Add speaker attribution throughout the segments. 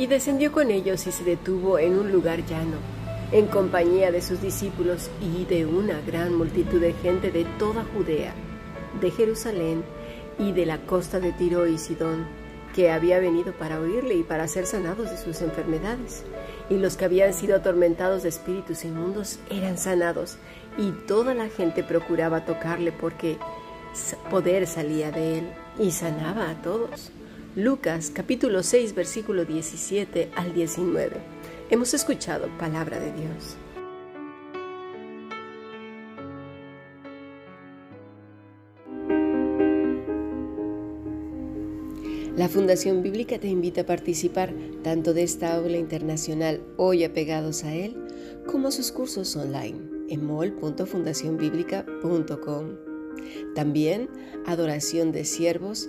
Speaker 1: Y descendió con ellos y se detuvo en un lugar llano, en compañía de sus discípulos y de una gran multitud de gente de toda Judea, de Jerusalén y de la costa de Tiro y Sidón, que había venido para oírle y para ser sanados de sus enfermedades. Y los que habían sido atormentados de espíritus inmundos eran sanados, y toda la gente procuraba tocarle porque poder salía de él y sanaba a todos. Lucas capítulo 6 versículo 17 al 19. Hemos escuchado palabra de Dios. La Fundación Bíblica te invita a participar tanto de esta aula internacional hoy apegados a él como a sus cursos online en mol.fundacionbiblica.com. También adoración de siervos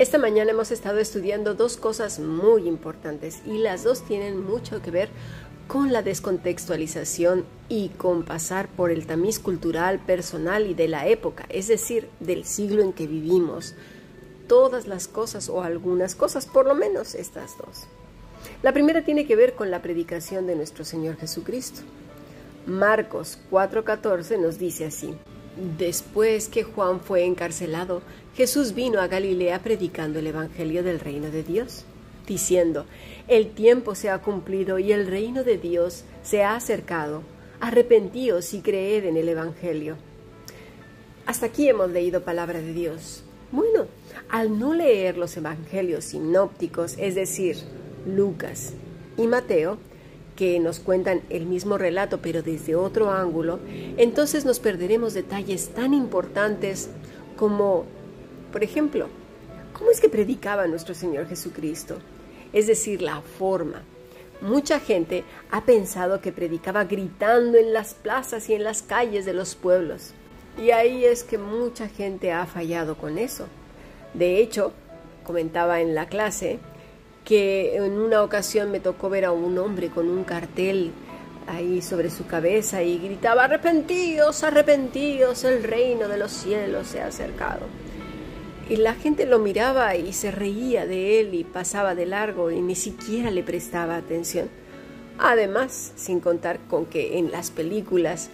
Speaker 1: Esta mañana hemos estado estudiando dos cosas muy importantes y las dos tienen mucho que ver con la descontextualización y con pasar por el tamiz cultural, personal y de la época, es decir, del siglo en que vivimos. Todas las cosas o algunas cosas, por lo menos estas dos. La primera tiene que ver con la predicación de nuestro Señor Jesucristo. Marcos 4:14 nos dice así, Después que Juan fue encarcelado, Jesús vino a Galilea predicando el Evangelio del reino de Dios, diciendo, El tiempo se ha cumplido y el reino de Dios se ha acercado. Arrepentíos y creed en el Evangelio. Hasta aquí hemos leído palabra de Dios. Bueno, al no leer los Evangelios sinópticos, es decir, Lucas y Mateo, que nos cuentan el mismo relato pero desde otro ángulo, entonces nos perderemos detalles tan importantes como, por ejemplo, ¿cómo es que predicaba nuestro Señor Jesucristo? Es decir, la forma. Mucha gente ha pensado que predicaba gritando en las plazas y en las calles de los pueblos. Y ahí es que mucha gente ha fallado con eso. De hecho, comentaba en la clase que en una ocasión me tocó ver a un hombre con un cartel ahí sobre su cabeza y gritaba, arrepentíos, arrepentíos, el reino de los cielos se ha acercado. Y la gente lo miraba y se reía de él y pasaba de largo y ni siquiera le prestaba atención. Además, sin contar con que en las películas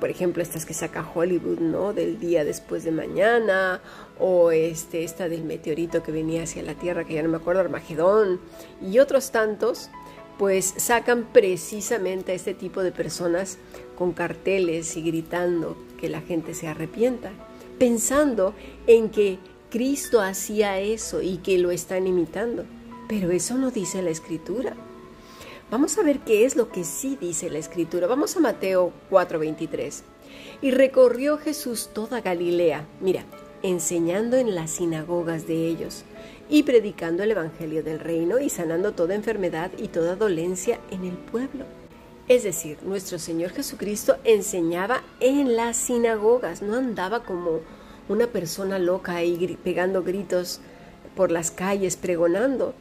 Speaker 1: por ejemplo, estas que saca Hollywood, ¿no? Del día después de mañana, o este, esta del meteorito que venía hacia la Tierra, que ya no me acuerdo, Armagedón, y otros tantos, pues sacan precisamente a este tipo de personas con carteles y gritando que la gente se arrepienta, pensando en que Cristo hacía eso y que lo están imitando. Pero eso no dice la escritura. Vamos a ver qué es lo que sí dice la escritura. Vamos a Mateo 4:23. Y recorrió Jesús toda Galilea, mira, enseñando en las sinagogas de ellos y predicando el Evangelio del reino y sanando toda enfermedad y toda dolencia en el pueblo. Es decir, nuestro Señor Jesucristo enseñaba en las sinagogas, no andaba como una persona loca ahí pegando gritos por las calles pregonando.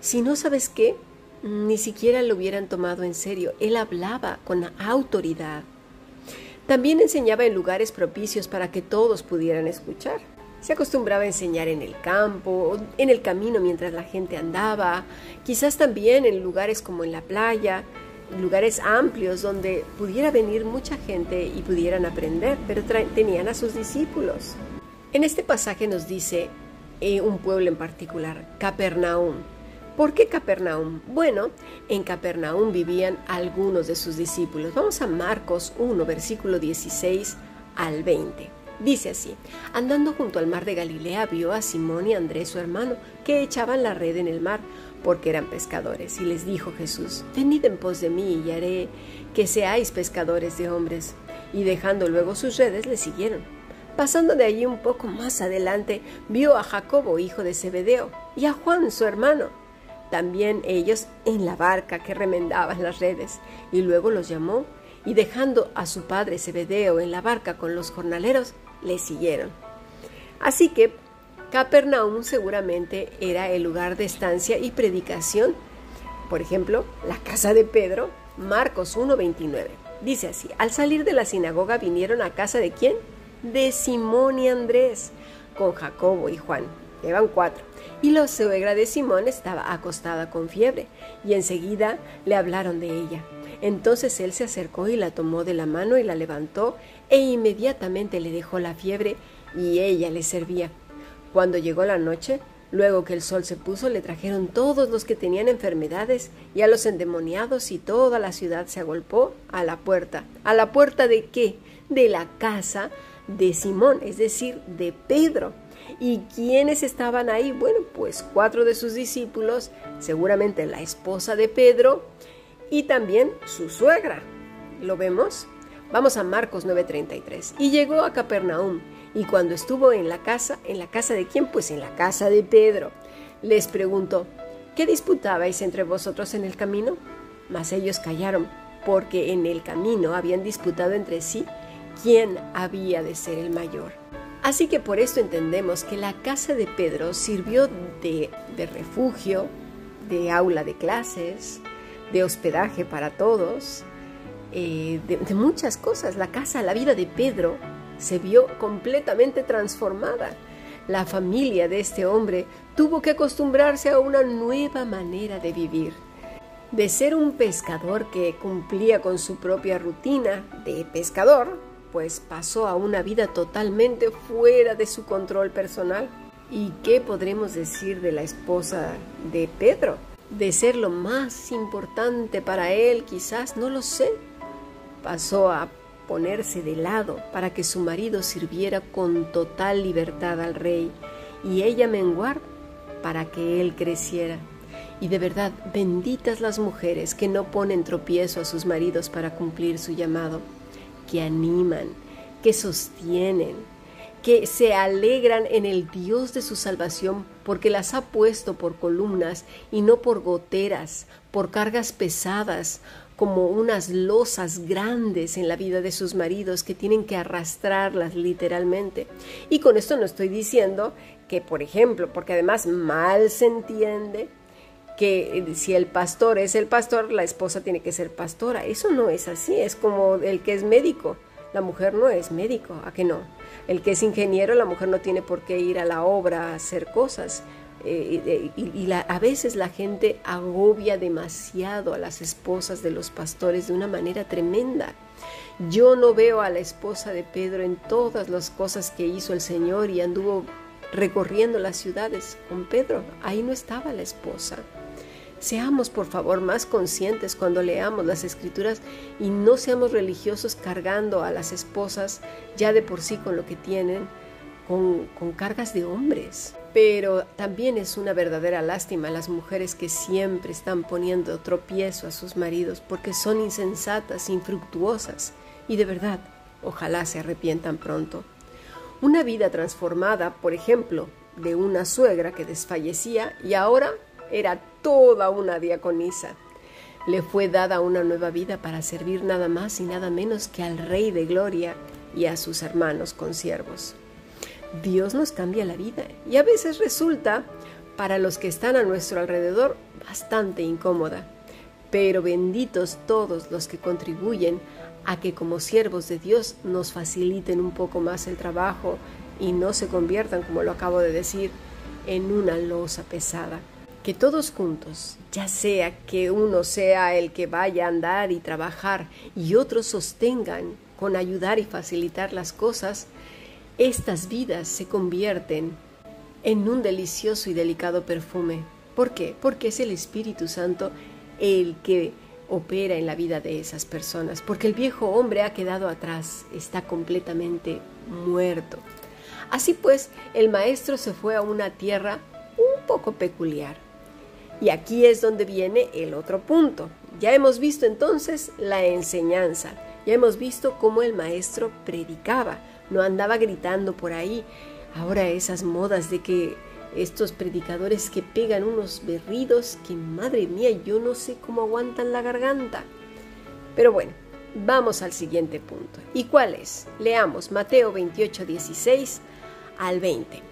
Speaker 1: Si no sabes qué, ni siquiera lo hubieran tomado en serio. Él hablaba con autoridad. También enseñaba en lugares propicios para que todos pudieran escuchar. Se acostumbraba a enseñar en el campo, en el camino mientras la gente andaba, quizás también en lugares como en la playa, lugares amplios donde pudiera venir mucha gente y pudieran aprender, pero tenían a sus discípulos. En este pasaje nos dice eh, un pueblo en particular, Capernaum. ¿Por qué Capernaum? Bueno, en Capernaum vivían algunos de sus discípulos. Vamos a Marcos 1, versículo 16 al 20. Dice así, andando junto al mar de Galilea vio a Simón y Andrés su hermano, que echaban la red en el mar, porque eran pescadores, y les dijo Jesús, venid en pos de mí y haré que seáis pescadores de hombres. Y dejando luego sus redes, le siguieron. Pasando de allí un poco más adelante, vio a Jacobo, hijo de Zebedeo, y a Juan, su hermano, también ellos en la barca que remendaban las redes, y luego los llamó, y dejando a su padre Zebedeo en la barca con los jornaleros, le siguieron. Así que Capernaum seguramente era el lugar de estancia y predicación. Por ejemplo, la casa de Pedro, Marcos 1:29. Dice así, al salir de la sinagoga vinieron a casa de quién? De Simón y Andrés, con Jacobo y Juan. Llevan cuatro. Y la suegra de Simón estaba acostada con fiebre, y enseguida le hablaron de ella. Entonces él se acercó y la tomó de la mano y la levantó, e inmediatamente le dejó la fiebre, y ella le servía. Cuando llegó la noche, luego que el sol se puso, le trajeron todos los que tenían enfermedades y a los endemoniados y toda la ciudad se agolpó a la puerta. ¿A la puerta de qué? De la casa de Simón, es decir, de Pedro. ¿Y quiénes estaban ahí? Bueno, pues cuatro de sus discípulos, seguramente la esposa de Pedro y también su suegra. ¿Lo vemos? Vamos a Marcos 9:33. Y llegó a Capernaum, y cuando estuvo en la casa, ¿en la casa de quién? Pues en la casa de Pedro, les preguntó, ¿qué disputabais entre vosotros en el camino? Mas ellos callaron, porque en el camino habían disputado entre sí quién había de ser el mayor. Así que por esto entendemos que la casa de Pedro sirvió de, refugio, de aula de clases, de hospedaje para todos, eh, de, muchas cosas. La casa, la vida de Pedro se vio completamente transformada. La familia de este hombre tuvo que acostumbrarse a una nueva manera de vivir. De ser un pescador que cumplía con su propia rutina de pescador, pues pasó a una vida totalmente fuera de su control personal. ¿Y qué podremos decir de la esposa de Pedro? De ser lo más importante para él, quizás, no lo sé, pasó a ponerse de lado para que su marido sirviera con total libertad al rey y ella menguar para que él creciera. Y de verdad, benditas las mujeres que no ponen tropiezo a sus maridos para cumplir su llamado, que animan, que sostienen, que se alegran en el Dios de su salvación porque las ha puesto por columnas y no por goteras, por cargas pesadas, como unas losas grandes en la vida de sus maridos que tienen que arrastrarlas literalmente. Y con esto no estoy diciendo que, por ejemplo, porque además mal se entiende que eh, si el pastor es el pastor, la esposa tiene que ser pastora. Eso no es así, es como el que es médico. La mujer no es médico, ¿a qué no? El que es ingeniero, la mujer no tiene por qué ir a la obra a hacer cosas. Eh, y, a veces la gente agobia demasiado a las esposas de los pastores de una manera tremenda. Yo no veo a la esposa de Pedro en todas las cosas que hizo el Señor y anduvo recorriendo las ciudades con Pedro. Ahí no estaba la esposa. Seamos por favor más conscientes cuando leamos las escrituras y no seamos religiosos cargando a las esposas ya de por sí con lo que tienen, con, cargas de hombres. Pero también es una verdadera lástima las mujeres que siempre están poniendo tropiezo a sus maridos porque son insensatas, infructuosas y de verdad, ojalá se arrepientan pronto. Una vida transformada, por ejemplo, de una suegra que desfallecía y ahora era toda una diaconisa. Le fue dada una nueva vida para servir nada más y nada menos que al Rey de Gloria y a sus hermanos consiervos. Dios nos cambia la vida y a veces resulta, para los que están a nuestro alrededor, bastante incómoda. Pero benditos todos los que contribuyen a que como siervos de Dios nos faciliten un poco más el trabajo y no se conviertan, como lo acabo de decir, en una losa pesada. Que todos juntos, ya sea que uno sea el que vaya a andar y trabajar y otros sostengan con ayudar y facilitar las cosas, estas vidas se convierten en un delicioso y delicado perfume. ¿Por qué? Porque es el Espíritu Santo el que opera en la vida de esas personas, porque el viejo hombre ha quedado atrás, está completamente muerto. Así pues, el maestro se fue a una tierra un poco peculiar. Y aquí es donde viene el otro punto. Ya hemos visto entonces la enseñanza, ya hemos visto cómo el maestro predicaba, no andaba gritando por ahí. Ahora esas modas de que estos predicadores que pegan unos berridos que, madre mía, yo no sé cómo aguantan la garganta. Pero bueno, vamos al siguiente punto. ¿Y cuál es? Leamos Mateo 28, 16 al 20.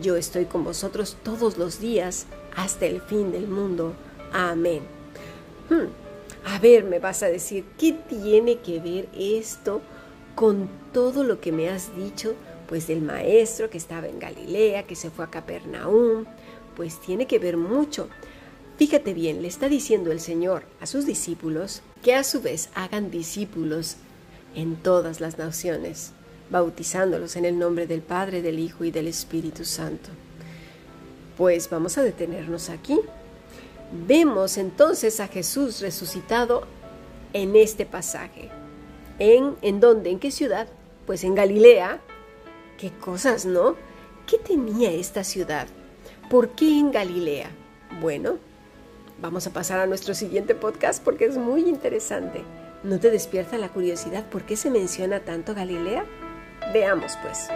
Speaker 1: yo estoy con vosotros todos los días hasta el fin del mundo. Amén. Hmm, a ver, me vas a decir, ¿qué tiene que ver esto con todo lo que me has dicho? Pues del maestro que estaba en Galilea, que se fue a Capernaum, pues tiene que ver mucho. Fíjate bien, le está diciendo el Señor a sus discípulos que a su vez hagan discípulos en todas las naciones, bautizándolos en el nombre del Padre, del Hijo y del Espíritu Santo. Pues vamos a detenernos aquí. Vemos entonces a Jesús resucitado en este pasaje. ¿En, en dónde? ¿En qué ciudad? Pues en Galilea. ¿Qué cosas, no? ¿Qué tenía esta ciudad? ¿Por qué en Galilea? Bueno, vamos a pasar a nuestro siguiente podcast porque es muy interesante. ¿No te despierta la curiosidad por qué se menciona tanto Galilea? Veamos pues.